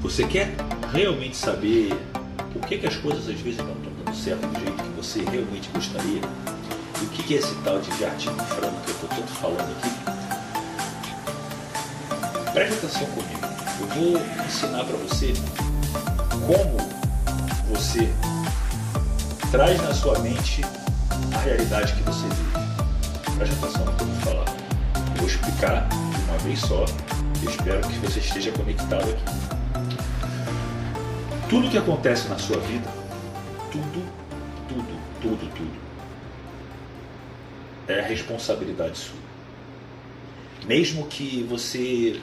Você quer realmente saber por que, que as coisas às vezes não estão dando certo do jeito que você realmente gostaria? E o que, que é esse tal de jardim frango que eu estou tanto falando aqui? Preste atenção comigo. Eu vou ensinar para você como você traz na sua mente a realidade que você vive. Preste atenção no que eu vou falar. Eu vou explicar de uma vez só. Eu espero que você esteja conectado aqui. Tudo que acontece na sua vida, tudo, tudo, tudo, tudo, é responsabilidade sua. Mesmo que você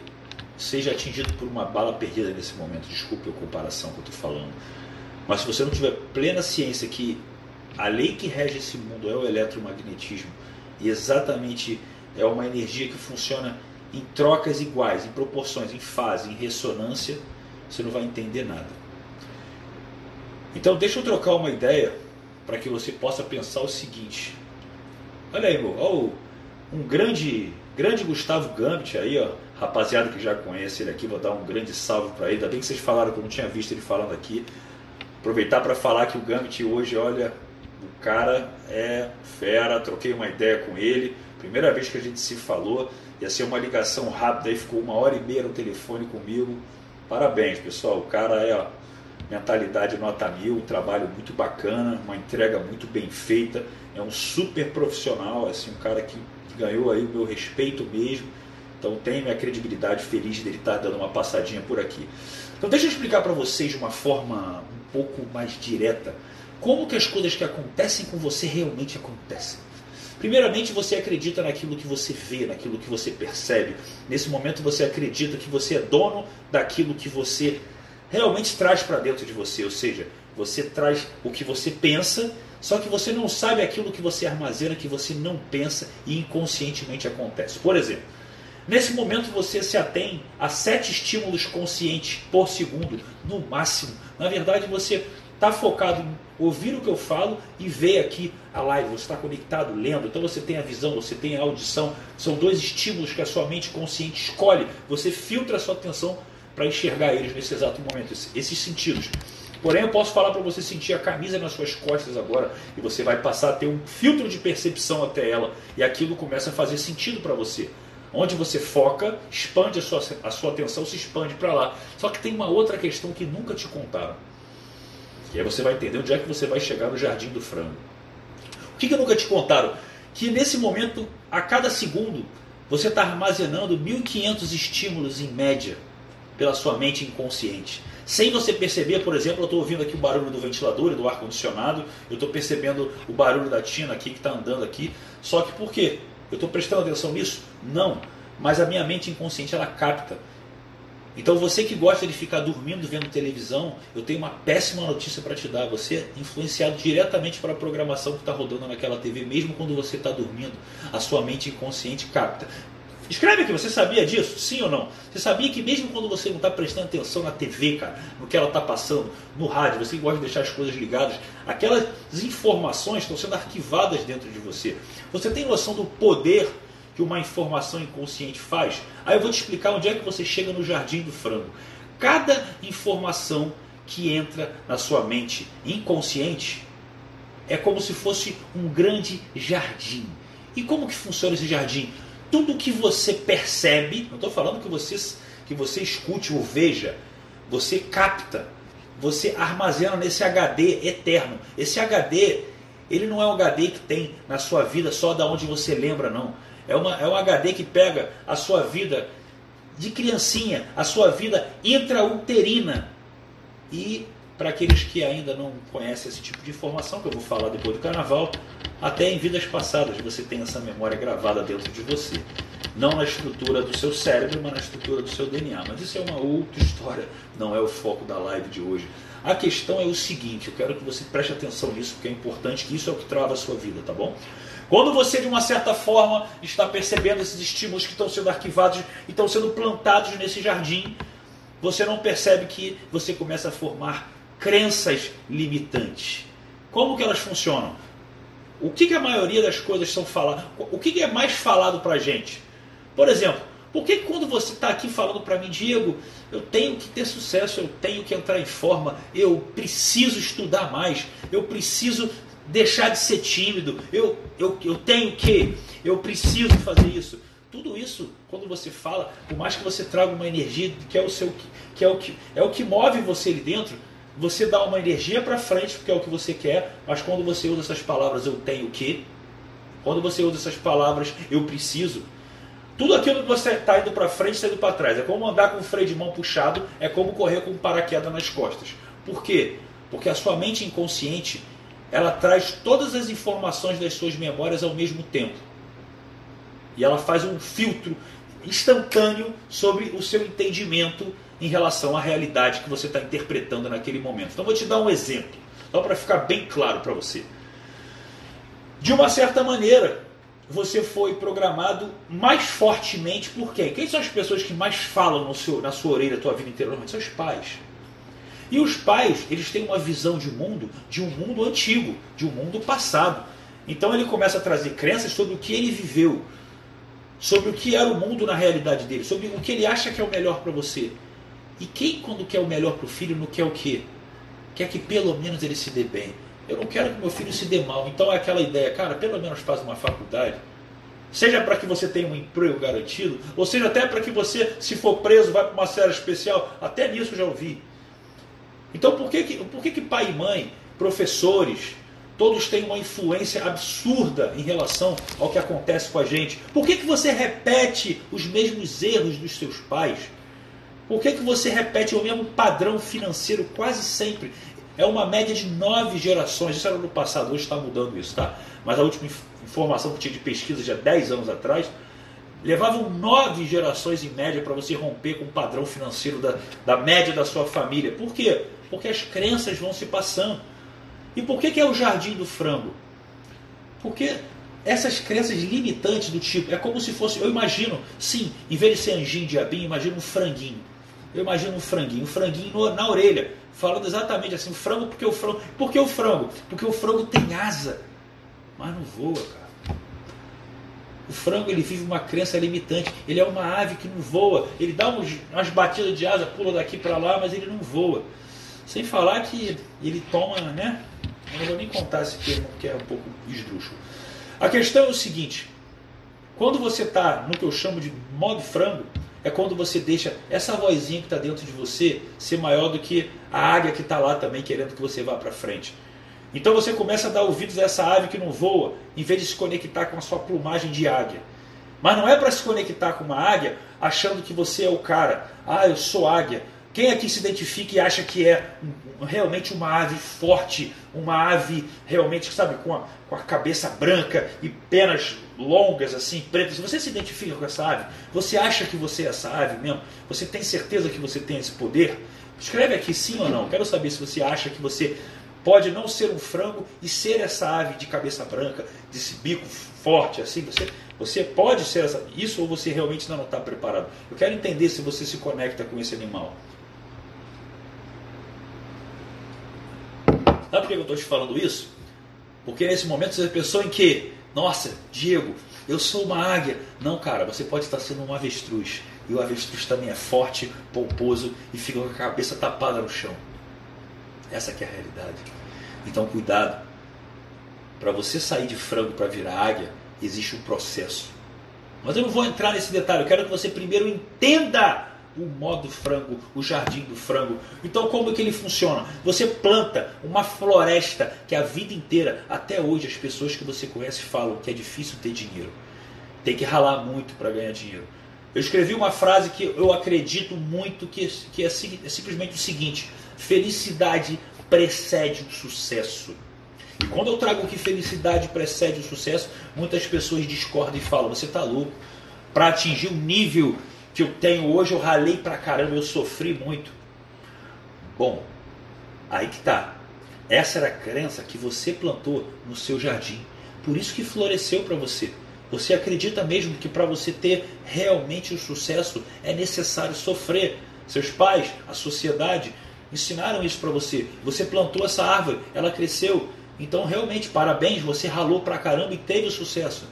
seja atingido por uma bala perdida nesse momento, desculpe a comparação que eu estou falando, mas se você não tiver plena ciência que a lei que rege esse mundo é o eletromagnetismo e exatamente é uma energia que funciona em trocas iguais, em proporções, em fase, em ressonância, você não vai entender nada. Então deixa eu trocar uma ideia para que você possa pensar o seguinte. Olha aí, meu, um grande, grande Gustavo Gambit aí, ó, rapaziada que já conhece ele aqui, vou dar um grande salve para ele. Ainda bem que vocês falaram que eu não tinha visto ele falando aqui. Aproveitar para falar que o Gambit hoje, olha, o cara é fera, troquei uma ideia com ele. Primeira vez que a gente se falou, ia ser uma ligação rápida, aí ficou uma hora e meia no telefone comigo. Parabéns, pessoal. O cara é ó, mentalidade nota mil, um trabalho muito bacana, uma entrega muito bem feita, é um super profissional, assim, um cara que, ganhou aí o meu respeito mesmo, então tem minha credibilidade feliz dele estar dando uma passadinha por aqui. Então deixa eu explicar para vocês de uma forma um pouco mais direta como que as coisas que acontecem com você realmente acontecem. Primeiramente, você acredita naquilo que você vê, naquilo que você percebe. Nesse momento, você acredita que você é dono daquilo que você realmente traz para dentro de você, ou seja, você traz o que você pensa, só que você não sabe aquilo que você armazena, que você não pensa e inconscientemente acontece. Por exemplo, nesse momento você se atém a sete estímulos conscientes por segundo, no máximo. Na verdade, você está focado em ouvir o que eu falo e ver aqui a live. Você está conectado, lendo, então você tem a visão, você tem a audição. São dois estímulos que a sua mente consciente escolhe. Você filtra a sua atenção para enxergar eles nesse exato momento, esses sentidos. Porém, eu posso falar para você sentir a camisa nas suas costas agora e você vai passar a ter um filtro de percepção até ela e aquilo começa a fazer sentido para você. Onde você foca, expande a sua, a sua atenção, se expande para lá. Só que tem uma outra questão que nunca te contaram. E aí você vai entender onde é que você vai chegar no jardim do frango. O que, que nunca te contaram? Que nesse momento, a cada segundo, você está armazenando 1.500 estímulos em média pela sua mente inconsciente. Sem você perceber, por exemplo, eu estou ouvindo aqui o barulho do ventilador e do ar-condicionado, eu estou percebendo o barulho da Tina aqui que está andando aqui. Só que por quê? Eu estou prestando atenção nisso? Não. Mas a minha mente inconsciente ela capta. Então você que gosta de ficar dormindo vendo televisão, eu tenho uma péssima notícia para te dar. Você é influenciado diretamente para a programação que está rodando naquela TV, mesmo quando você está dormindo. A sua mente inconsciente capta. Escreve aqui, você sabia disso? Sim ou não? Você sabia que mesmo quando você não está prestando atenção na TV, cara, no que ela está passando, no rádio, você gosta de deixar as coisas ligadas, aquelas informações estão sendo arquivadas dentro de você. Você tem noção do poder que uma informação inconsciente faz? Aí eu vou te explicar onde é que você chega no jardim do frango. Cada informação que entra na sua mente inconsciente é como se fosse um grande jardim. E como que funciona esse jardim? Tudo que você percebe, não estou falando que você, que você escute ou veja, você capta, você armazena nesse HD eterno. Esse HD, ele não é um HD que tem na sua vida só da onde você lembra, não. É, uma, é um HD que pega a sua vida de criancinha, a sua vida intrauterina. E para aqueles que ainda não conhecem esse tipo de informação, que eu vou falar depois do carnaval, até em vidas passadas você tem essa memória gravada dentro de você. Não na estrutura do seu cérebro, mas na estrutura do seu DNA. Mas isso é uma outra história, não é o foco da live de hoje. A questão é o seguinte, eu quero que você preste atenção nisso, porque é importante que isso é o que trava a sua vida, tá bom? Quando você, de uma certa forma, está percebendo esses estímulos que estão sendo arquivados e estão sendo plantados nesse jardim, você não percebe que você começa a formar crenças limitantes. Como que elas funcionam? O que, que a maioria das coisas são faladas? O que, que é mais falado para a gente? Por exemplo, Por que quando você está aqui falando para mim, Diego, eu tenho que ter sucesso, eu tenho que entrar em forma, eu preciso estudar mais, eu preciso deixar de ser tímido, eu, eu, eu tenho que, eu preciso fazer isso. Tudo isso, quando você fala, por mais que você traga uma energia que é o seu que é o que é o que move você ali dentro, você dá uma energia para frente, porque é o que você quer, mas quando você usa essas palavras eu tenho que, quando você usa essas palavras eu preciso, tudo aquilo que você está indo para frente está indo para trás. É como andar com o freio de mão puxado, é como correr com um paraquedas nas costas. Por quê? Porque a sua mente inconsciente ela traz todas as informações das suas memórias ao mesmo tempo. E ela faz um filtro instantâneo sobre o seu entendimento em relação à realidade que você está interpretando naquele momento. Então vou te dar um exemplo, só para ficar bem claro para você. De uma certa maneira, você foi programado mais fortemente por quem? Quem são as pessoas que mais falam seu, na sua orelha a tua vida inteira? Normalmente são os pais. E os pais, eles têm uma visão de mundo, de um mundo antigo, de um mundo passado. Então ele começa a trazer crenças sobre o que ele viveu, sobre o que era o mundo na realidade dele, sobre o que ele acha que é o melhor para você. E quem, quando quer o melhor para o filho, não quer o quê? Quer que pelo menos ele se dê bem. Eu não quero que meu filho se dê mal. Então é aquela ideia, cara, pelo menos faz uma faculdade. Seja para que você tenha um emprego garantido, ou seja até para que você, se for preso, vá para uma série especial. Até nisso eu já ouvi. Então por que, que, por que, que pai e mãe, professores, todos têm uma influência absurda em relação ao que acontece com a gente? Por que, que você repete os mesmos erros dos seus pais? Por que, que você repete o mesmo padrão financeiro quase sempre? É uma média de nove gerações. Isso era no passado, hoje está mudando isso, tá? Mas a última informação que tinha de pesquisa há 10 anos atrás, levavam nove gerações em média para você romper com o padrão financeiro da, da média da sua família. Por quê? Porque as crenças vão se passando. E por que, que é o jardim do frango? Porque essas crenças limitantes do tipo, é como se fosse, eu imagino, sim, em vez de ser anjinho, diabinho, imagino um franguinho. Eu imagino um franguinho, um franguinho na orelha, falando exatamente assim, frango porque o frango. Por que o frango? Porque o frango tem asa, mas não voa, cara. O frango ele vive uma crença limitante. Ele é uma ave que não voa. Ele dá umas batidas de asa, pula daqui para lá, mas ele não voa. Sem falar que ele toma, né? Eu não vou nem contar esse termo que é um pouco esdrúxulo. A questão é o seguinte: quando você está no que eu chamo de modo frango, é quando você deixa essa vozinha que está dentro de você ser maior do que a águia que está lá também querendo que você vá para frente. Então você começa a dar ouvidos a essa ave que não voa, em vez de se conectar com a sua plumagem de águia. Mas não é para se conectar com uma águia achando que você é o cara. Ah, eu sou águia. Quem aqui se identifica e acha que é realmente uma ave forte, uma ave realmente, sabe, com a, com a cabeça branca e penas longas, assim, pretas? Você se identifica com essa ave? Você acha que você é essa ave mesmo? Você tem certeza que você tem esse poder? Escreve aqui sim ou não. Quero saber se você acha que você pode não ser um frango e ser essa ave de cabeça branca, desse bico forte assim. Você, você pode ser essa, isso ou você realmente ainda não está preparado? Eu quero entender se você se conecta com esse animal. Sabe por que eu estou te falando isso? Porque nesse momento você pensou em que, nossa, Diego, eu sou uma águia. Não, cara, você pode estar sendo um avestruz. E o avestruz também é forte, pomposo e fica com a cabeça tapada no chão. Essa é a realidade. Então cuidado. Para você sair de frango para virar águia, existe um processo. Mas eu não vou entrar nesse detalhe, eu quero que você primeiro entenda o modo frango, o jardim do frango. Então como é que ele funciona? Você planta uma floresta que a vida inteira, até hoje as pessoas que você conhece falam que é difícil ter dinheiro. Tem que ralar muito para ganhar dinheiro. Eu escrevi uma frase que eu acredito muito que, que é, é simplesmente o seguinte: felicidade precede o sucesso. E quando eu trago que felicidade precede o sucesso, muitas pessoas discordam e falam: você está louco. Para atingir o nível que eu tenho hoje, eu ralei pra caramba, eu sofri muito. Bom, aí que tá. Essa era a crença que você plantou no seu jardim. Por isso que floresceu para você. Você acredita mesmo que para você ter realmente o sucesso é necessário sofrer. Seus pais, a sociedade ensinaram isso para você. Você plantou essa árvore, ela cresceu. Então realmente parabéns, você ralou pra caramba e teve sucesso.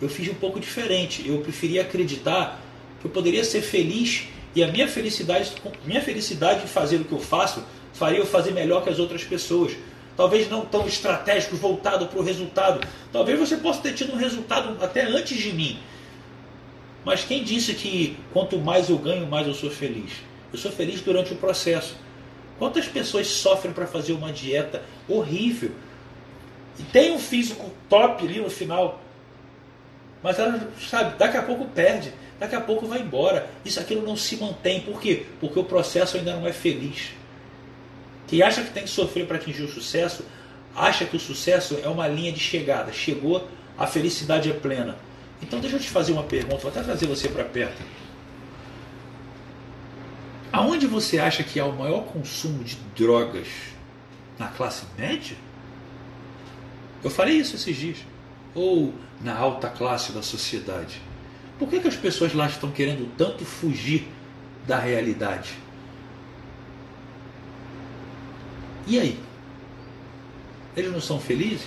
Eu fiz um pouco diferente. Eu preferi acreditar que eu poderia ser feliz e a minha felicidade, minha felicidade em fazer o que eu faço, faria eu fazer melhor que as outras pessoas. Talvez não tão estratégicos, voltado para o resultado. Talvez você possa ter tido um resultado até antes de mim. Mas quem disse que quanto mais eu ganho, mais eu sou feliz? Eu sou feliz durante o processo. Quantas pessoas sofrem para fazer uma dieta horrível? E tem um físico top ali no final. Mas ela, sabe, daqui a pouco perde, daqui a pouco vai embora. Isso aquilo não se mantém. Por quê? Porque o processo ainda não é feliz. Quem acha que tem que sofrer para atingir o sucesso, acha que o sucesso é uma linha de chegada. Chegou, a felicidade é plena. Então deixa eu te fazer uma pergunta, vou até trazer você para perto. Aonde você acha que há o maior consumo de drogas? Na classe média? Eu falei isso esses dias. Ou na alta classe da sociedade? Por que, que as pessoas lá estão querendo tanto fugir da realidade? E aí? Eles não são felizes?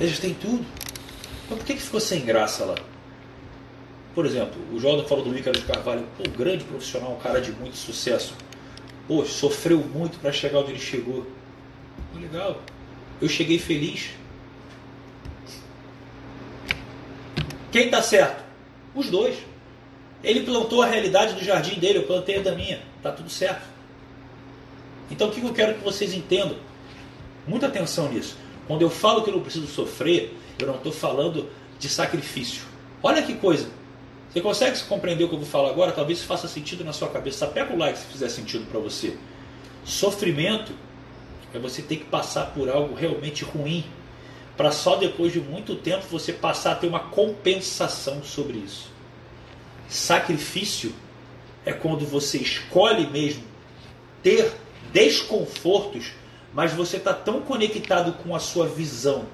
Eles têm tudo. Então por que, que ficou sem graça lá? Por exemplo, o Jordan falou do Ícaro de Carvalho, pô, grande profissional, um cara de muito sucesso. Pô, sofreu muito para chegar onde ele chegou. Legal. Eu cheguei feliz. Quem está certo? Os dois. Ele plantou a realidade do jardim dele, eu plantei a da minha. Tá tudo certo. Então o que eu quero que vocês entendam? Muita atenção nisso. Quando eu falo que eu não preciso sofrer, eu não estou falando de sacrifício. Olha que coisa. Você consegue compreender o que eu vou falar agora? Talvez isso faça sentido na sua cabeça. Pega o like se fizer sentido para você. Sofrimento é você ter que passar por algo realmente ruim para só depois de muito tempo você passar a ter uma compensação sobre isso. Sacrifício é quando você escolhe mesmo ter desconfortos, mas você está tão conectado com a sua visão,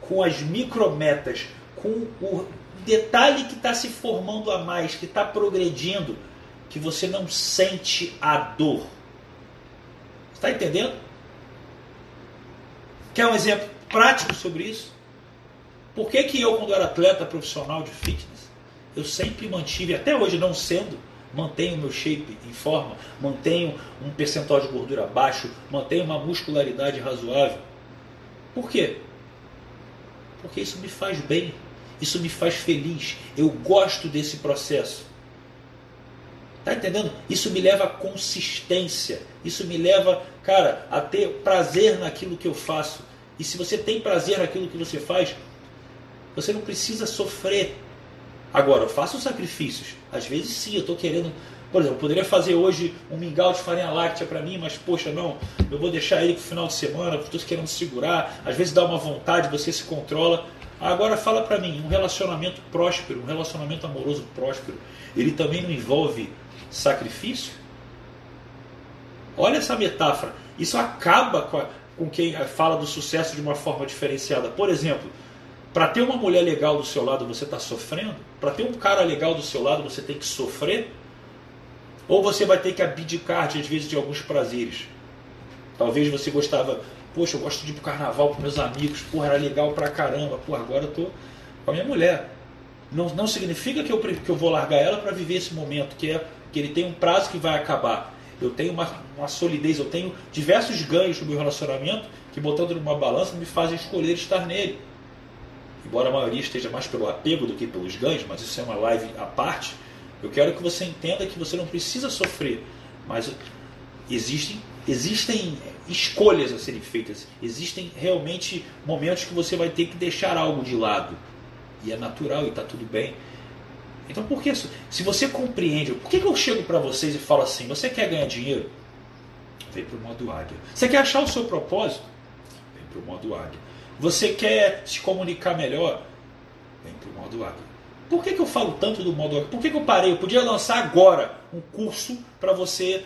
com as micrometas, com o detalhe que está se formando a mais, que está progredindo, que você não sente a dor. Está entendendo? Quer um exemplo prático sobre isso? Por que, que eu, quando era atleta profissional de fitness, eu sempre mantive, até hoje não sendo, mantenho meu shape em forma, mantenho um percentual de gordura baixo, mantenho uma muscularidade razoável? Por quê? Porque isso me faz bem. Isso me faz feliz. Eu gosto desse processo. Tá entendendo? Isso me leva a consistência. Isso me leva, cara, a ter prazer naquilo que eu faço. E se você tem prazer naquilo que você faz, você não precisa sofrer. Agora, eu faço sacrifícios. Às vezes sim, eu estou querendo. Por exemplo, eu poderia fazer hoje um mingau de farinha láctea para mim, mas poxa, não, eu vou deixar ele para o final de semana, estou querendo segurar. Às vezes dá uma vontade, você se controla. Agora fala para mim, um relacionamento próspero, um relacionamento amoroso próspero, ele também não envolve sacrifício? Olha essa metáfora. Isso acaba com, a, com quem fala do sucesso de uma forma diferenciada. Por exemplo, para ter uma mulher legal do seu lado você está sofrendo? Para ter um cara legal do seu lado você tem que sofrer? Ou você vai ter que abdicar de, às vezes de alguns prazeres? Talvez você gostava Poxa, eu gosto de ir pro carnaval com meus amigos. Porra, era legal pra caramba. Porra, agora eu tô com a minha mulher. Não, não significa que eu, que eu vou largar ela para viver esse momento, que é que ele tem um prazo que vai acabar. Eu tenho uma, uma solidez, eu tenho diversos ganhos no meu relacionamento que, botando numa balança, me fazem escolher estar nele. Embora a maioria esteja mais pelo apego do que pelos ganhos, mas isso é uma live à parte, eu quero que você entenda que você não precisa sofrer, mas existem, existem escolhas a serem feitas. Existem realmente momentos que você vai ter que deixar algo de lado. E é natural e está tudo bem. Então por que isso? Se você compreende, por que, que eu chego para vocês e falo assim, você quer ganhar dinheiro? Vem para o modo águia. Você quer achar o seu propósito? Vem para o modo águia. Você quer se comunicar melhor? Vem para o modo águia. Por que, que eu falo tanto do modo águia? Por que, que eu parei? Eu podia lançar agora um curso para você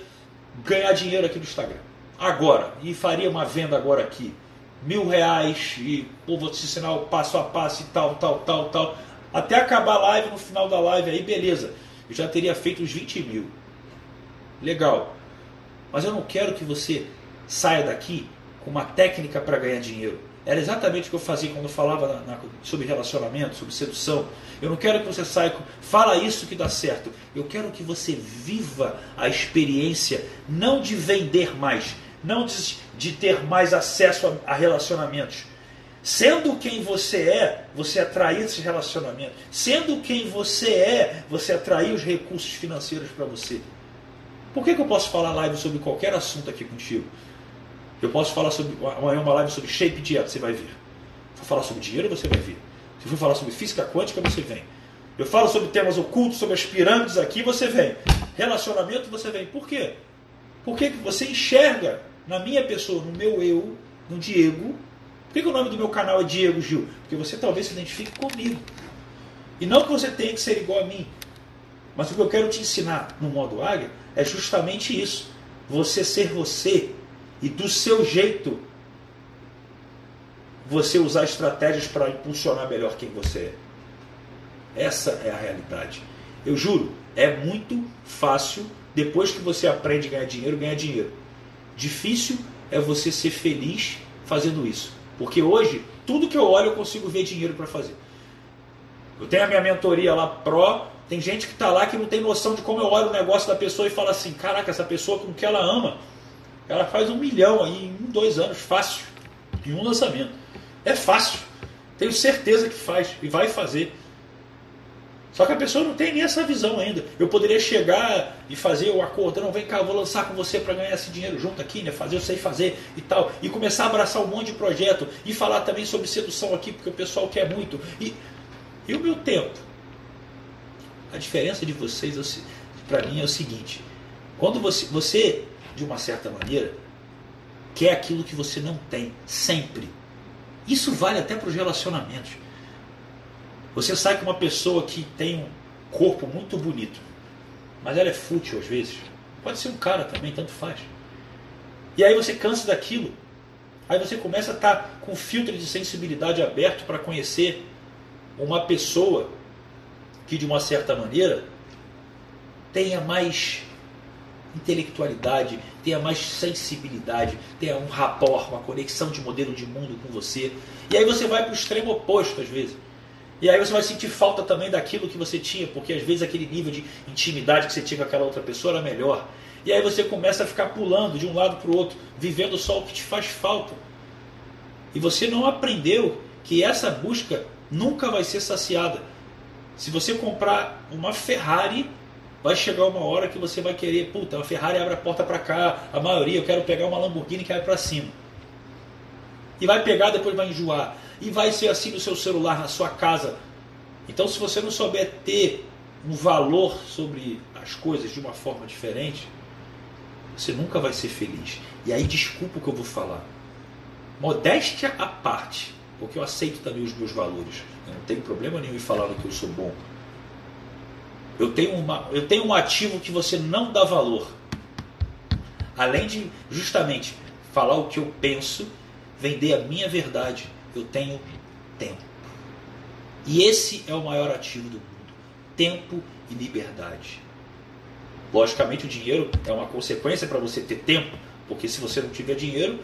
ganhar dinheiro aqui no Instagram agora, e faria uma venda agora aqui, mil reais, e pô, vou te ensinar o passo a passo e tal, tal, tal, tal, até acabar a live, no final da live aí, beleza, eu já teria feito os 20 mil. Legal. Mas eu não quero que você saia daqui com uma técnica para ganhar dinheiro. Era exatamente o que eu fazia quando eu falava na, na, sobre relacionamento, sobre sedução. Eu não quero que você saia com, fala isso que dá certo. Eu quero que você viva a experiência não de vender mais, não de, de ter mais acesso a, a relacionamentos. Sendo quem você é, você atrair esse relacionamento. Sendo quem você é, você atrair os recursos financeiros para você. Por que, que eu posso falar live sobre qualquer assunto aqui contigo? Eu posso falar sobre amanhã uma live sobre shape dieta, você vai ver. Se for falar sobre dinheiro, você vai ver. Se for falar sobre física quântica, você vem. Eu falo sobre temas ocultos, sobre as pirâmides aqui, você vem. Relacionamento, você vem. Por quê? Porque você enxerga na minha pessoa, no meu eu, no Diego. Que, que o nome do meu canal é Diego Gil? Porque você talvez se identifique comigo. E não que você tenha que ser igual a mim. Mas o que eu quero te ensinar no modo águia é justamente isso. Você ser você e do seu jeito você usar estratégias para impulsionar melhor quem você é. Essa é a realidade. Eu juro, é muito fácil depois que você aprende a ganhar dinheiro, ganhar dinheiro. Difícil é você ser feliz fazendo isso. Porque hoje, tudo que eu olho, eu consigo ver dinheiro para fazer. Eu tenho a minha mentoria lá pró, tem gente que está lá que não tem noção de como eu olho o negócio da pessoa e fala assim, caraca, essa pessoa com que ela ama, ela faz um milhão aí em dois anos, fácil, em um lançamento. É fácil. Tenho certeza que faz e vai fazer. Só que a pessoa não tem nem essa visão ainda. Eu poderia chegar e fazer o acordo, não, vem cá, vou lançar com você para ganhar esse dinheiro junto aqui, né? Fazer, eu sei fazer e tal. E começar a abraçar um monte de projeto e falar também sobre sedução aqui, porque o pessoal quer muito. E, e o meu tempo? A diferença de vocês, para mim, é o seguinte: quando você, você de uma certa maneira, quer aquilo que você não tem, sempre. Isso vale até para os relacionamentos. Você sai com uma pessoa que tem um corpo muito bonito, mas ela é fútil às vezes. Pode ser um cara também, tanto faz. E aí você cansa daquilo. Aí você começa a estar com o filtro de sensibilidade aberto para conhecer uma pessoa que, de uma certa maneira, tenha mais intelectualidade, tenha mais sensibilidade, tenha um rapport, uma conexão de modelo de mundo com você. E aí você vai para o extremo oposto às vezes. E aí você vai sentir falta também daquilo que você tinha, porque às vezes aquele nível de intimidade que você tinha com aquela outra pessoa era melhor. E aí você começa a ficar pulando de um lado para o outro, vivendo só o que te faz falta. E você não aprendeu que essa busca nunca vai ser saciada. Se você comprar uma Ferrari, vai chegar uma hora que você vai querer, puta, a Ferrari abre a porta para cá, a maioria, eu quero pegar uma Lamborghini que vai para cima. E vai pegar, depois vai enjoar. E vai ser assim no seu celular, na sua casa. Então, se você não souber ter um valor sobre as coisas de uma forma diferente, você nunca vai ser feliz. E aí, desculpa o que eu vou falar. Modéstia à parte, porque eu aceito também os meus valores. Eu não tenho problema nenhum em falar que eu sou bom. Eu tenho, uma, eu tenho um ativo que você não dá valor. Além de justamente falar o que eu penso, vender a minha verdade, eu tenho tempo. E esse é o maior ativo do mundo: tempo e liberdade. Logicamente, o dinheiro é uma consequência para você ter tempo, porque se você não tiver dinheiro,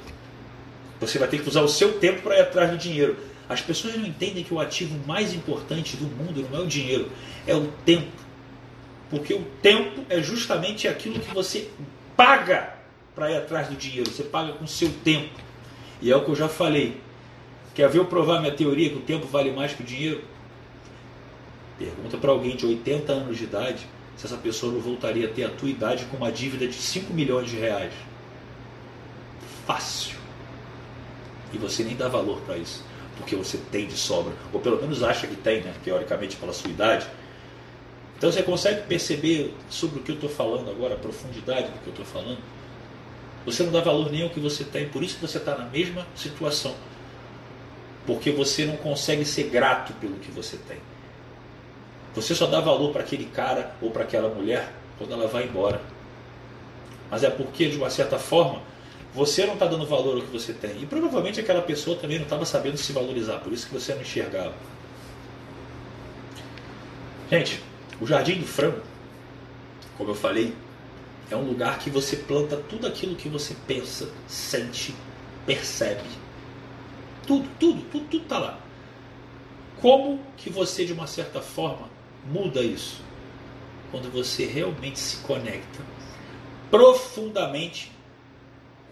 você vai ter que usar o seu tempo para ir atrás do dinheiro. As pessoas não entendem que o ativo mais importante do mundo não é o dinheiro, é o tempo. Porque o tempo é justamente aquilo que você paga para ir atrás do dinheiro. Você paga com seu tempo. E é o que eu já falei. Quer ver eu provar minha teoria que o tempo vale mais que o dinheiro? Pergunta para alguém de 80 anos de idade se essa pessoa não voltaria a ter a tua idade com uma dívida de 5 milhões de reais. Fácil. E você nem dá valor para isso. Porque você tem de sobra. Ou pelo menos acha que tem, né? teoricamente, pela sua idade então você consegue perceber sobre o que eu estou falando agora, a profundidade do que eu estou falando? Você não dá valor nem ao que você tem, por isso que você está na mesma situação. Porque você não consegue ser grato pelo que você tem. Você só dá valor para aquele cara ou para aquela mulher quando ela vai embora. Mas é porque, de uma certa forma, você não está dando valor ao que você tem. E provavelmente aquela pessoa também não estava sabendo se valorizar, por isso que você não enxergava. Gente, o Jardim do Frango, como eu falei, é um lugar que você planta tudo aquilo que você pensa, sente, percebe. Tudo, tudo, tudo, tudo está lá. Como que você, de uma certa forma, muda isso? Quando você realmente se conecta profundamente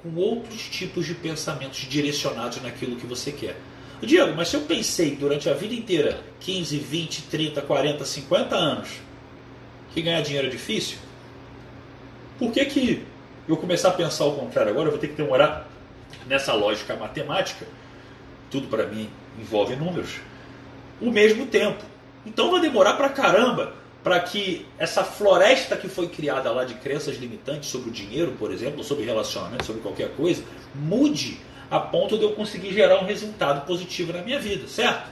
com outros tipos de pensamentos direcionados naquilo que você quer. Diego, mas se eu pensei durante a vida inteira, 15, 20, 30, 40, 50 anos, que ganhar dinheiro é difícil, por que, que eu começar a pensar o contrário agora? Eu vou ter que demorar nessa lógica matemática, tudo para mim envolve números, o mesmo tempo. Então vai demorar para caramba para que essa floresta que foi criada lá de crenças limitantes sobre o dinheiro, por exemplo, sobre relacionamento, sobre qualquer coisa, mude a ponto de eu conseguir gerar um resultado positivo na minha vida, certo?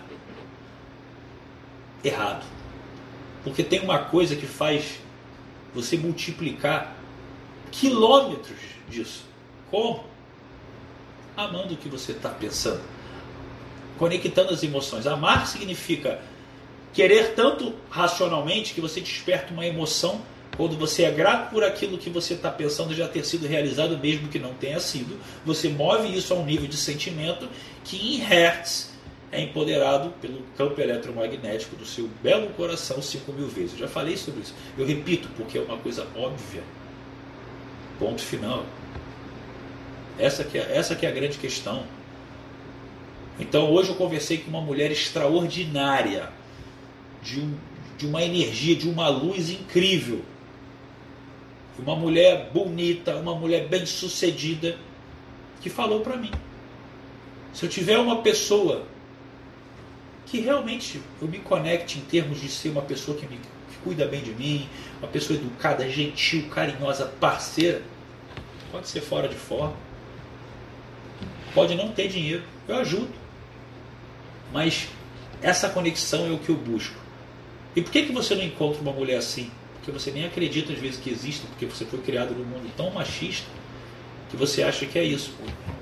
Errado. Porque tem uma coisa que faz você multiplicar quilômetros disso. Como? Amando o que você está pensando. Conectando as emoções. Amar significa querer tanto racionalmente que você desperta uma emoção quando você é grato por aquilo que você está pensando já ter sido realizado, mesmo que não tenha sido, você move isso a um nível de sentimento que em hertz é empoderado pelo campo eletromagnético do seu belo coração 5 mil vezes. Eu já falei sobre isso. Eu repito, porque é uma coisa óbvia. Ponto final. Essa que é, essa que é a grande questão. Então hoje eu conversei com uma mulher extraordinária, de, um, de uma energia, de uma luz incrível. Uma mulher bonita, uma mulher bem sucedida, que falou para mim: se eu tiver uma pessoa que realmente eu me conecte em termos de ser uma pessoa que, me, que cuida bem de mim, uma pessoa educada, gentil, carinhosa, parceira, pode ser fora de forma, pode não ter dinheiro, eu ajudo, mas essa conexão é o que eu busco. E por que, que você não encontra uma mulher assim? porque você nem acredita às vezes que existe, porque você foi criado num mundo tão machista que você acha que é isso.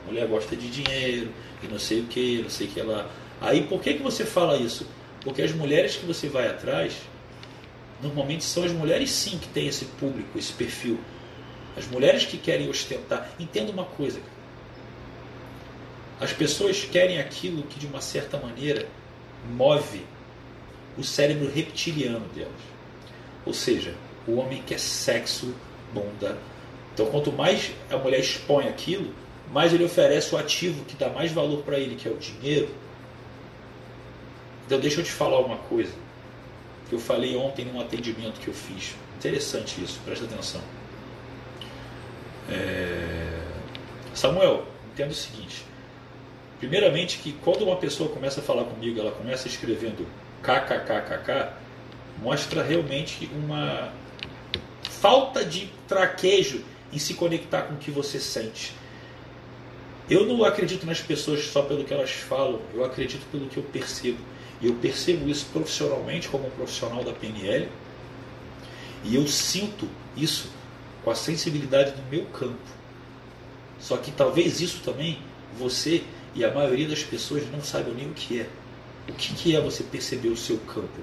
A mulher gosta de dinheiro e não sei o que, não sei o que lá. Aí por que, que você fala isso? Porque as mulheres que você vai atrás, normalmente são as mulheres sim que têm esse público, esse perfil. As mulheres que querem ostentar. Entenda uma coisa. As pessoas querem aquilo que de uma certa maneira move o cérebro reptiliano delas. Ou seja, o homem quer sexo, bunda. Então, quanto mais a mulher expõe aquilo, mais ele oferece o ativo que dá mais valor para ele, que é o dinheiro. Então, deixa eu te falar uma coisa que eu falei ontem num atendimento que eu fiz. Interessante isso, presta atenção. É... Samuel, entenda o seguinte. Primeiramente que quando uma pessoa começa a falar comigo, ela começa escrevendo kkkk, mostra realmente uma falta de traquejo em se conectar com o que você sente. Eu não acredito nas pessoas só pelo que elas falam, eu acredito pelo que eu percebo. E eu percebo isso profissionalmente como um profissional da PNL. E eu sinto isso com a sensibilidade do meu campo. Só que talvez isso também você e a maioria das pessoas não saibam nem o que é. O que é você perceber o seu campo?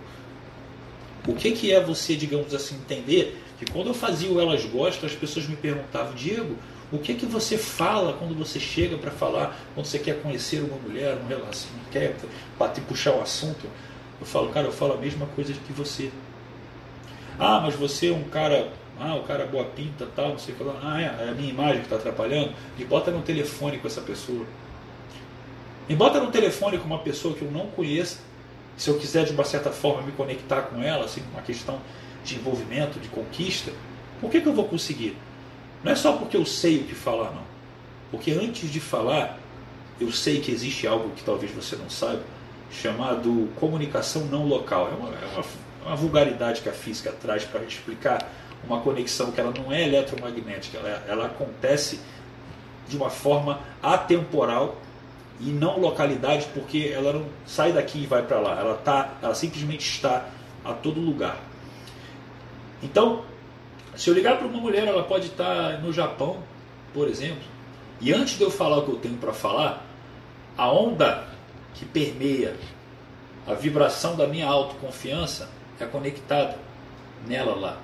O que, que é você, digamos assim, entender que quando eu fazia o Elas Gostam, as pessoas me perguntavam, Diego, o que que você fala quando você chega para falar, quando você quer conhecer uma mulher, um relação, quer puxar o um assunto? Eu falo, cara, eu falo a mesma coisa que você. Ah, mas você é um cara, ah, o cara boa pinta, tal, não sei o que lá. Ah, é, é a minha imagem que está atrapalhando. Me bota no telefone com essa pessoa. Me bota no telefone com uma pessoa que eu não conheça se eu quiser de uma certa forma me conectar com ela, assim, uma questão de envolvimento, de conquista, por que, que eu vou conseguir? Não é só porque eu sei o que falar, não. Porque antes de falar, eu sei que existe algo que talvez você não saiba, chamado comunicação não local. É uma, é uma, é uma vulgaridade que a física traz para explicar uma conexão que ela não é eletromagnética, ela, ela acontece de uma forma atemporal e não localidade, porque ela não sai daqui e vai para lá. Ela tá, ela simplesmente está a todo lugar. Então, se eu ligar para uma mulher, ela pode estar no Japão, por exemplo, e antes de eu falar o que eu tenho para falar, a onda que permeia a vibração da minha autoconfiança é conectada nela lá.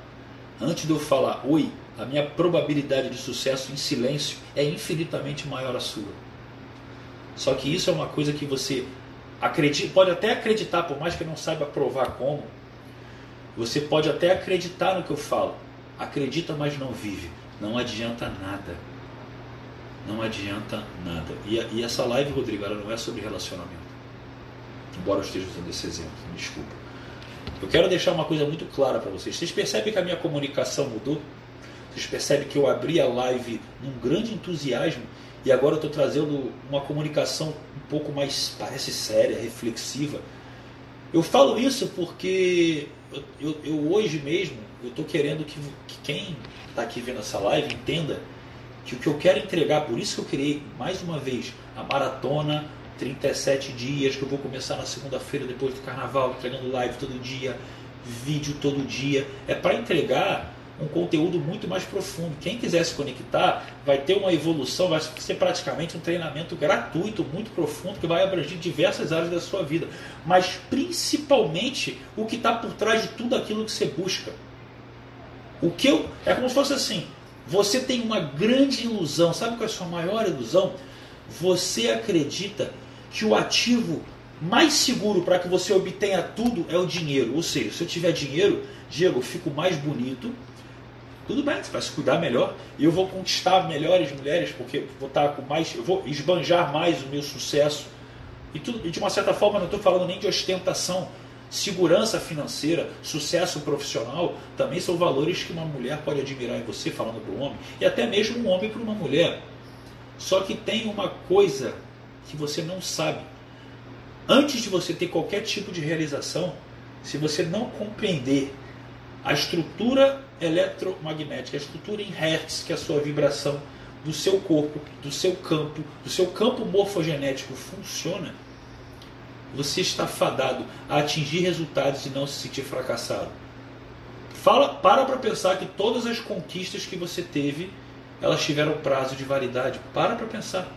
Antes de eu falar oi, a minha probabilidade de sucesso em silêncio é infinitamente maior a sua. Só que isso é uma coisa que você acredita, pode até acreditar, por mais que não saiba provar como. Você pode até acreditar no que eu falo. Acredita, mas não vive. Não adianta nada. Não adianta nada. E, e essa live, Rodrigo, ela não é sobre relacionamento. Embora eu esteja usando esse exemplo, me desculpa. Eu quero deixar uma coisa muito clara para vocês. Vocês percebem que a minha comunicação mudou? Vocês percebem que eu abri a live num grande entusiasmo e agora eu estou trazendo uma comunicação um pouco mais, parece séria, reflexiva. Eu falo isso porque eu, eu, eu hoje mesmo eu estou querendo que, que quem está aqui vendo essa live entenda que o que eu quero entregar, por isso que eu criei mais uma vez a maratona 37 dias, que eu vou começar na segunda-feira depois do carnaval, entregando live todo dia, vídeo todo dia, é para entregar um conteúdo muito mais profundo. Quem quiser se conectar vai ter uma evolução, vai ser praticamente um treinamento gratuito, muito profundo, que vai abranger diversas áreas da sua vida. Mas principalmente o que está por trás de tudo aquilo que você busca. O que eu. É como se fosse assim: você tem uma grande ilusão. Sabe qual é a sua maior ilusão? Você acredita que o ativo mais seguro para que você obtenha tudo é o dinheiro. Ou seja, se eu tiver dinheiro, Diego, eu fico mais bonito, tudo bem, você vai se cuidar melhor e eu vou conquistar melhores mulheres porque vou estar com mais, eu vou esbanjar mais o meu sucesso. E, tudo, e de uma certa forma não estou falando nem de ostentação, segurança financeira, sucesso profissional, também são valores que uma mulher pode admirar em você, falando para o homem, e até mesmo um homem para uma mulher. Só que tem uma coisa que você não sabe. Antes de você ter qualquer tipo de realização, se você não compreender a estrutura eletromagnética, a estrutura em hertz, que é a sua vibração do seu corpo, do seu campo, do seu campo morfogenético funciona, você está fadado a atingir resultados e não se sentir fracassado. Fala, para para pensar que todas as conquistas que você teve, elas tiveram prazo de validade. Para para pensar.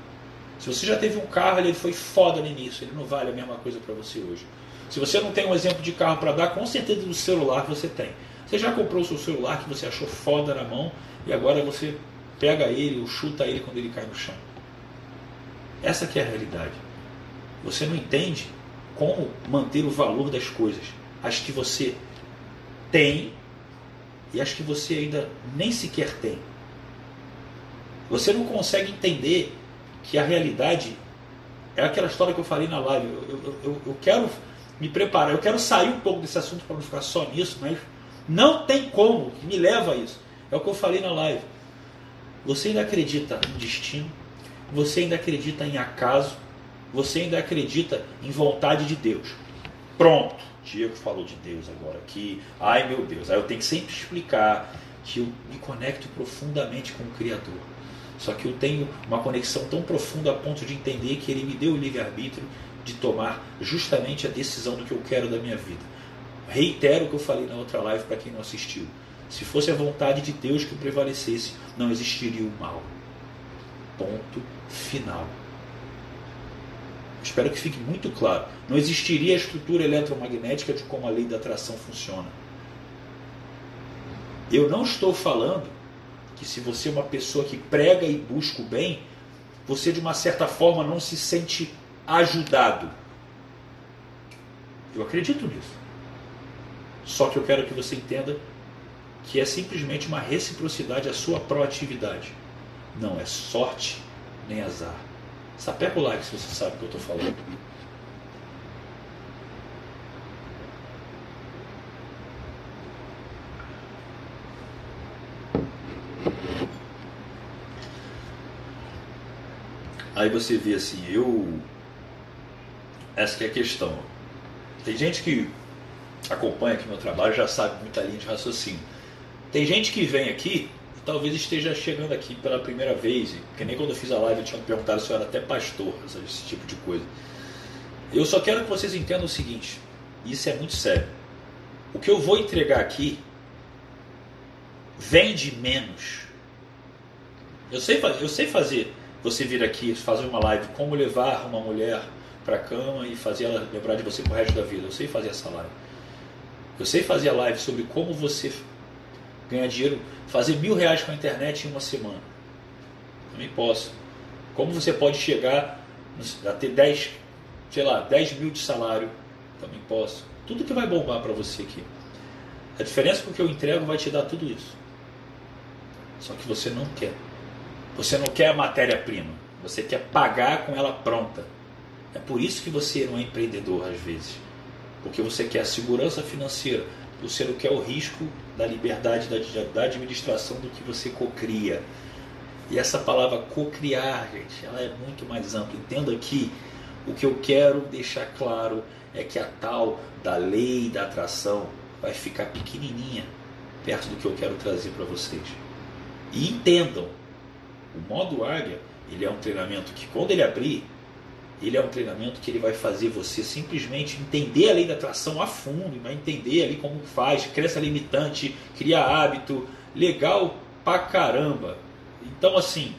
Se você já teve um carro, ele foi foda no início, ele não vale a mesma coisa para você hoje. Se você não tem um exemplo de carro para dar, com certeza do celular você tem. Você já comprou o seu celular que você achou foda na mão e agora você pega ele ou chuta ele quando ele cai no chão. Essa que é a realidade. Você não entende como manter o valor das coisas, as que você tem e as que você ainda nem sequer tem. Você não consegue entender que a realidade é aquela história que eu falei na live. Eu, eu, eu quero me preparar, eu quero sair um pouco desse assunto para não ficar só nisso, mas não tem como que me leva a isso. É o que eu falei na live. Você ainda acredita em destino? Você ainda acredita em acaso? Você ainda acredita em vontade de Deus? Pronto. Diego falou de Deus agora aqui. Ai meu Deus. Aí eu tenho que sempre explicar que eu me conecto profundamente com o Criador. Só que eu tenho uma conexão tão profunda a ponto de entender que Ele me deu o livre-arbítrio de tomar justamente a decisão do que eu quero da minha vida. Reitero o que eu falei na outra live para quem não assistiu. Se fosse a vontade de Deus que prevalecesse, não existiria o mal. Ponto final. Espero que fique muito claro. Não existiria a estrutura eletromagnética de como a lei da atração funciona. Eu não estou falando que se você é uma pessoa que prega e busca o bem, você de uma certa forma não se sente ajudado. Eu acredito nisso. Só que eu quero que você entenda que é simplesmente uma reciprocidade à sua proatividade. Não é sorte nem azar. Sapeca o like se você sabe o que eu estou falando. Aí você vê assim, eu. Essa é a questão. Tem gente que acompanha aqui meu trabalho já sabe muita linha de raciocínio. Tem gente que vem aqui, talvez esteja chegando aqui pela primeira vez, porque nem quando eu fiz a live tinha perguntado se eu era até pastor, esse tipo de coisa. Eu só quero que vocês entendam o seguinte, isso é muito sério. O que eu vou entregar aqui vende menos. Eu sei, eu sei fazer você vir aqui, fazer uma live, como levar uma mulher para cama e fazer ela lembrar de você pro resto da vida. Eu sei fazer essa live. Eu sei fazer a live sobre como você ganhar dinheiro, fazer mil reais com a internet em uma semana. Também posso. Como você pode chegar a ter 10, sei lá, 10 mil de salário, também posso. Tudo que vai bombar para você aqui. A diferença é que o que eu entrego vai te dar tudo isso. Só que você não quer. Você não quer a matéria-prima. Você quer pagar com ela pronta. É por isso que você não é empreendedor às vezes. Porque você quer a segurança financeira. Você não quer o risco da liberdade da administração do que você cocria. E essa palavra cocriar, gente, ela é muito mais ampla. Entenda que o que eu quero deixar claro é que a tal da lei da atração vai ficar pequenininha perto do que eu quero trazer para vocês. E entendam, o modo águia, ele é um treinamento que quando ele abrir, ele é um treinamento que ele vai fazer você simplesmente entender a lei da atração a fundo, vai entender ali como faz, crença limitante, criar hábito, legal pra caramba. Então assim,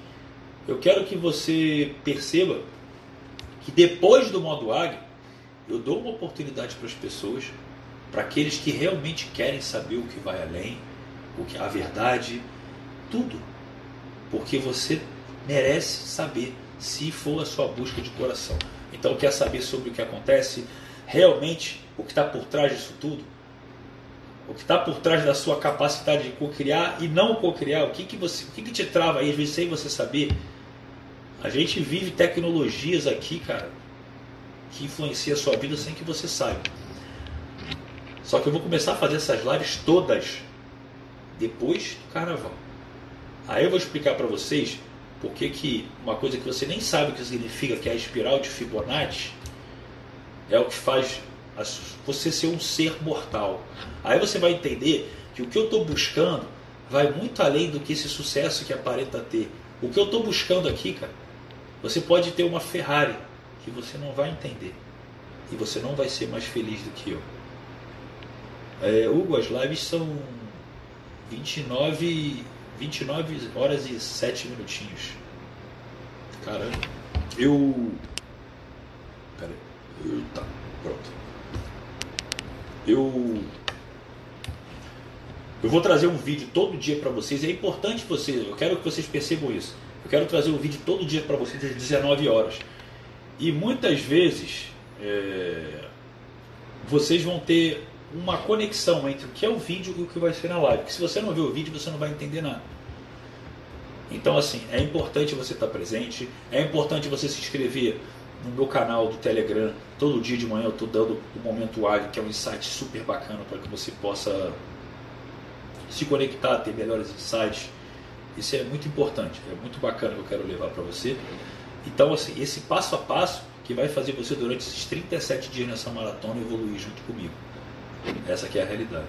eu quero que você perceba que depois do modo águia, eu dou uma oportunidade para as pessoas, para aqueles que realmente querem saber o que vai além, o que a verdade, tudo. Porque você merece saber se for a sua busca de coração. Então quer saber sobre o que acontece, realmente o que está por trás disso tudo? O que está por trás da sua capacidade de co-criar e não co-criar? O que, que, você, o que, que te trava aí, às vezes, sem você saber? A gente vive tecnologias aqui, cara, que influencia a sua vida sem que você saiba. Só que eu vou começar a fazer essas lives todas depois do carnaval. Aí eu vou explicar para vocês porque que uma coisa que você nem sabe o que significa, que é a espiral de Fibonacci, é o que faz você ser um ser mortal. Aí você vai entender que o que eu estou buscando vai muito além do que esse sucesso que aparenta ter. O que eu estou buscando aqui, cara, você pode ter uma Ferrari que você não vai entender e você não vai ser mais feliz do que eu. É, Hugo, as lives são 29, 29 horas e 7 minutinhos. Caramba. Eu. Pera aí. Tá, pronto. Eu. Eu vou trazer um vídeo todo dia para vocês. É importante vocês, eu quero que vocês percebam isso. Eu quero trazer um vídeo todo dia para vocês às 19 horas. E muitas vezes é, vocês vão ter uma conexão entre o que é o vídeo e o que vai ser na live. Porque se você não ver o vídeo, você não vai entender nada. Então, assim, é importante você estar presente, é importante você se inscrever no meu canal do Telegram. Todo dia de manhã eu estou dando o Momento Ágil, que é um insight super bacana para que você possa se conectar, ter melhores insights. Isso é muito importante, é muito bacana que eu quero levar para você. Então, assim, esse passo a passo que vai fazer você durante esses 37 dias nessa maratona evoluir junto comigo. Essa aqui é a realidade.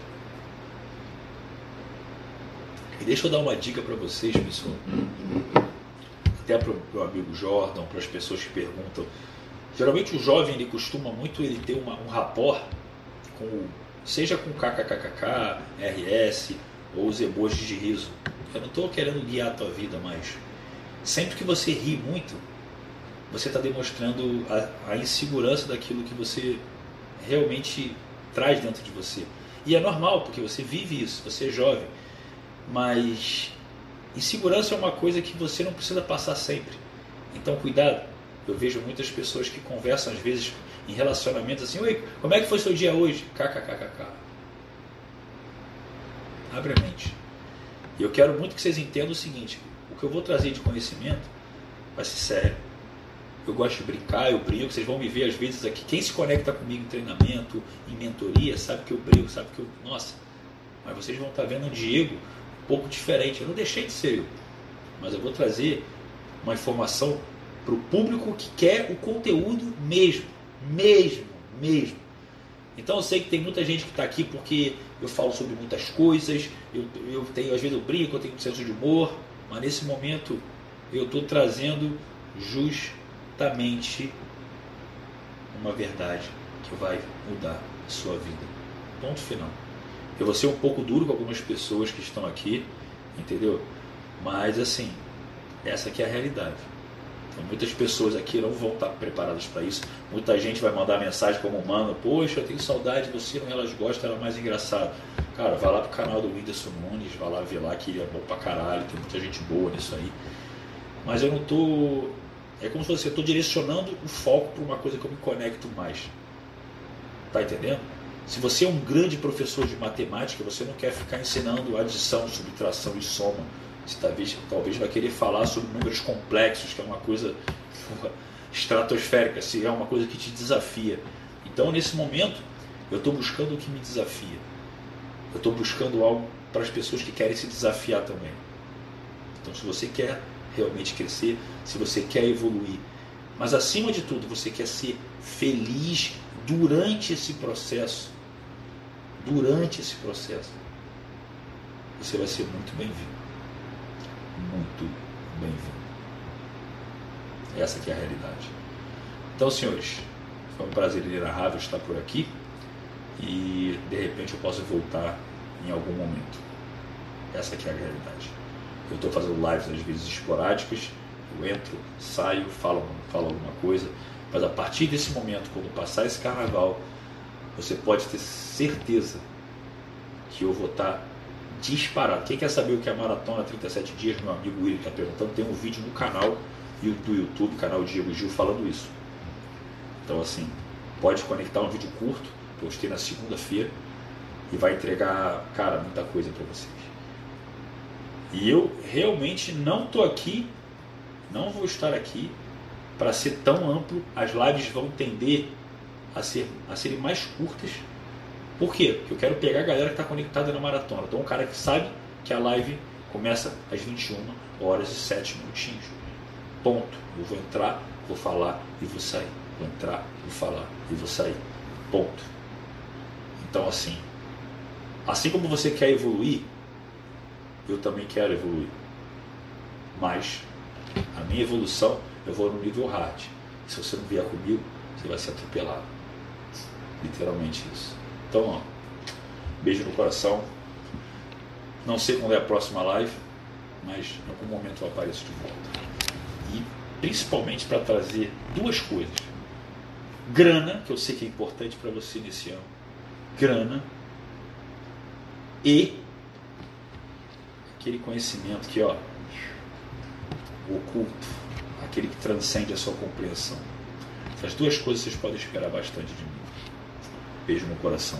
E deixa eu dar uma dica para vocês, pessoal. Até para o meu amigo Jordan, para as pessoas que perguntam. Geralmente o jovem ele costuma muito ele ter uma, um rapport com seja com kkkk, RS ou os emojis de riso. Eu não estou querendo guiar a tua vida, mas sempre que você ri muito, você está demonstrando a, a insegurança daquilo que você realmente traz dentro de você. E é normal, porque você vive isso, você é jovem. Mas insegurança é uma coisa que você não precisa passar sempre. Então, cuidado. Eu vejo muitas pessoas que conversam, às vezes, em relacionamentos assim: Oi, como é que foi seu dia hoje? KKKKK. Abre a mente. E eu quero muito que vocês entendam o seguinte: o que eu vou trazer de conhecimento vai ser sério eu gosto de brincar, eu brinco, vocês vão me ver às vezes aqui. Quem se conecta comigo em treinamento, em mentoria, sabe que eu brinco, sabe que eu. Nossa, mas vocês vão estar vendo um Diego um pouco diferente. Eu não deixei de ser eu, mas eu vou trazer uma informação para o público que quer o conteúdo mesmo, mesmo, mesmo. Então eu sei que tem muita gente que está aqui porque eu falo sobre muitas coisas, eu, eu tenho, às vezes eu brinco, eu tenho um senso de humor, mas nesse momento eu estou trazendo justamente certamente uma verdade que vai mudar a sua vida. Ponto final. Eu vou ser um pouco duro com algumas pessoas que estão aqui, entendeu? Mas assim, essa aqui é a realidade. Então, muitas pessoas aqui não vão estar preparadas para isso. Muita gente vai mandar mensagem como mano, poxa, eu tenho saudade do Ciro, elas gostam, ela é mais engraçada. Cara, vai lá pro canal do Whindersson Nunes, vai lá ver lá que ele é bom pra caralho, tem muita gente boa nisso aí. Mas eu não tô É como se você estou direcionando o foco para uma coisa que eu me conecto mais. Tá entendendo? Se você é um grande professor de matemática, você não quer ficar ensinando adição, subtração e soma. Você talvez, talvez vai querer falar sobre números complexos, que é uma coisa estratosférica, se é uma coisa que te desafia. Então, nesse momento, eu estou buscando o que me desafia. Eu estou buscando algo para as pessoas que querem se desafiar também. Então, se você quer realmente crescer, se você quer evoluir, mas acima de tudo, você quer ser feliz durante esse processo, durante esse processo, você vai ser muito bem-vindo. Muito bem-vindo. Essa que é a realidade. Então, senhores, foi um prazer inenarrável estar por aqui e de repente eu posso voltar em algum momento. Essa que é a realidade. Eu estou fazendo lives às vezes esporádicas, eu entro, saio, falo, falo alguma coisa, mas a partir desse momento, quando passar esse carnaval, você pode ter certeza que eu vou estar disparado. Quem quer saber o que é a maratona 37 dias, meu amigo William está perguntando, tem um vídeo no canal do YouTube, canal Diego Gil, falando isso. Então, assim, pode conectar um vídeo curto, postei na segunda-feira, e vai entregar, cara, muita coisa para vocês. E eu realmente não estou aqui, não vou estar aqui para ser tão amplo. As lives vão tender a, ser, a serem mais curtas. Por quê? Porque eu quero pegar a galera que está conectada na maratona. Então, um cara que sabe que a live começa às 21 horas e 7 minutinhos. Ponto. Eu vou entrar, vou falar e vou sair. Vou entrar, vou falar e vou sair. Ponto. Então, assim, assim como você quer evoluir, eu também quero evoluir. Mas a minha evolução, eu vou no nível hard. Se você não vier comigo, você vai ser atropelado. Literalmente isso. Então, ó, beijo no coração. Não sei quando é a próxima live, mas em algum momento eu apareço de volta. E principalmente para trazer duas coisas. Grana, que eu sei que é importante para você nesse ano. Grana e aquele conhecimento que, ó, oculto, aquele que transcende a sua compreensão. Essas duas coisas vocês podem esperar bastante de mim. Beijo no coração.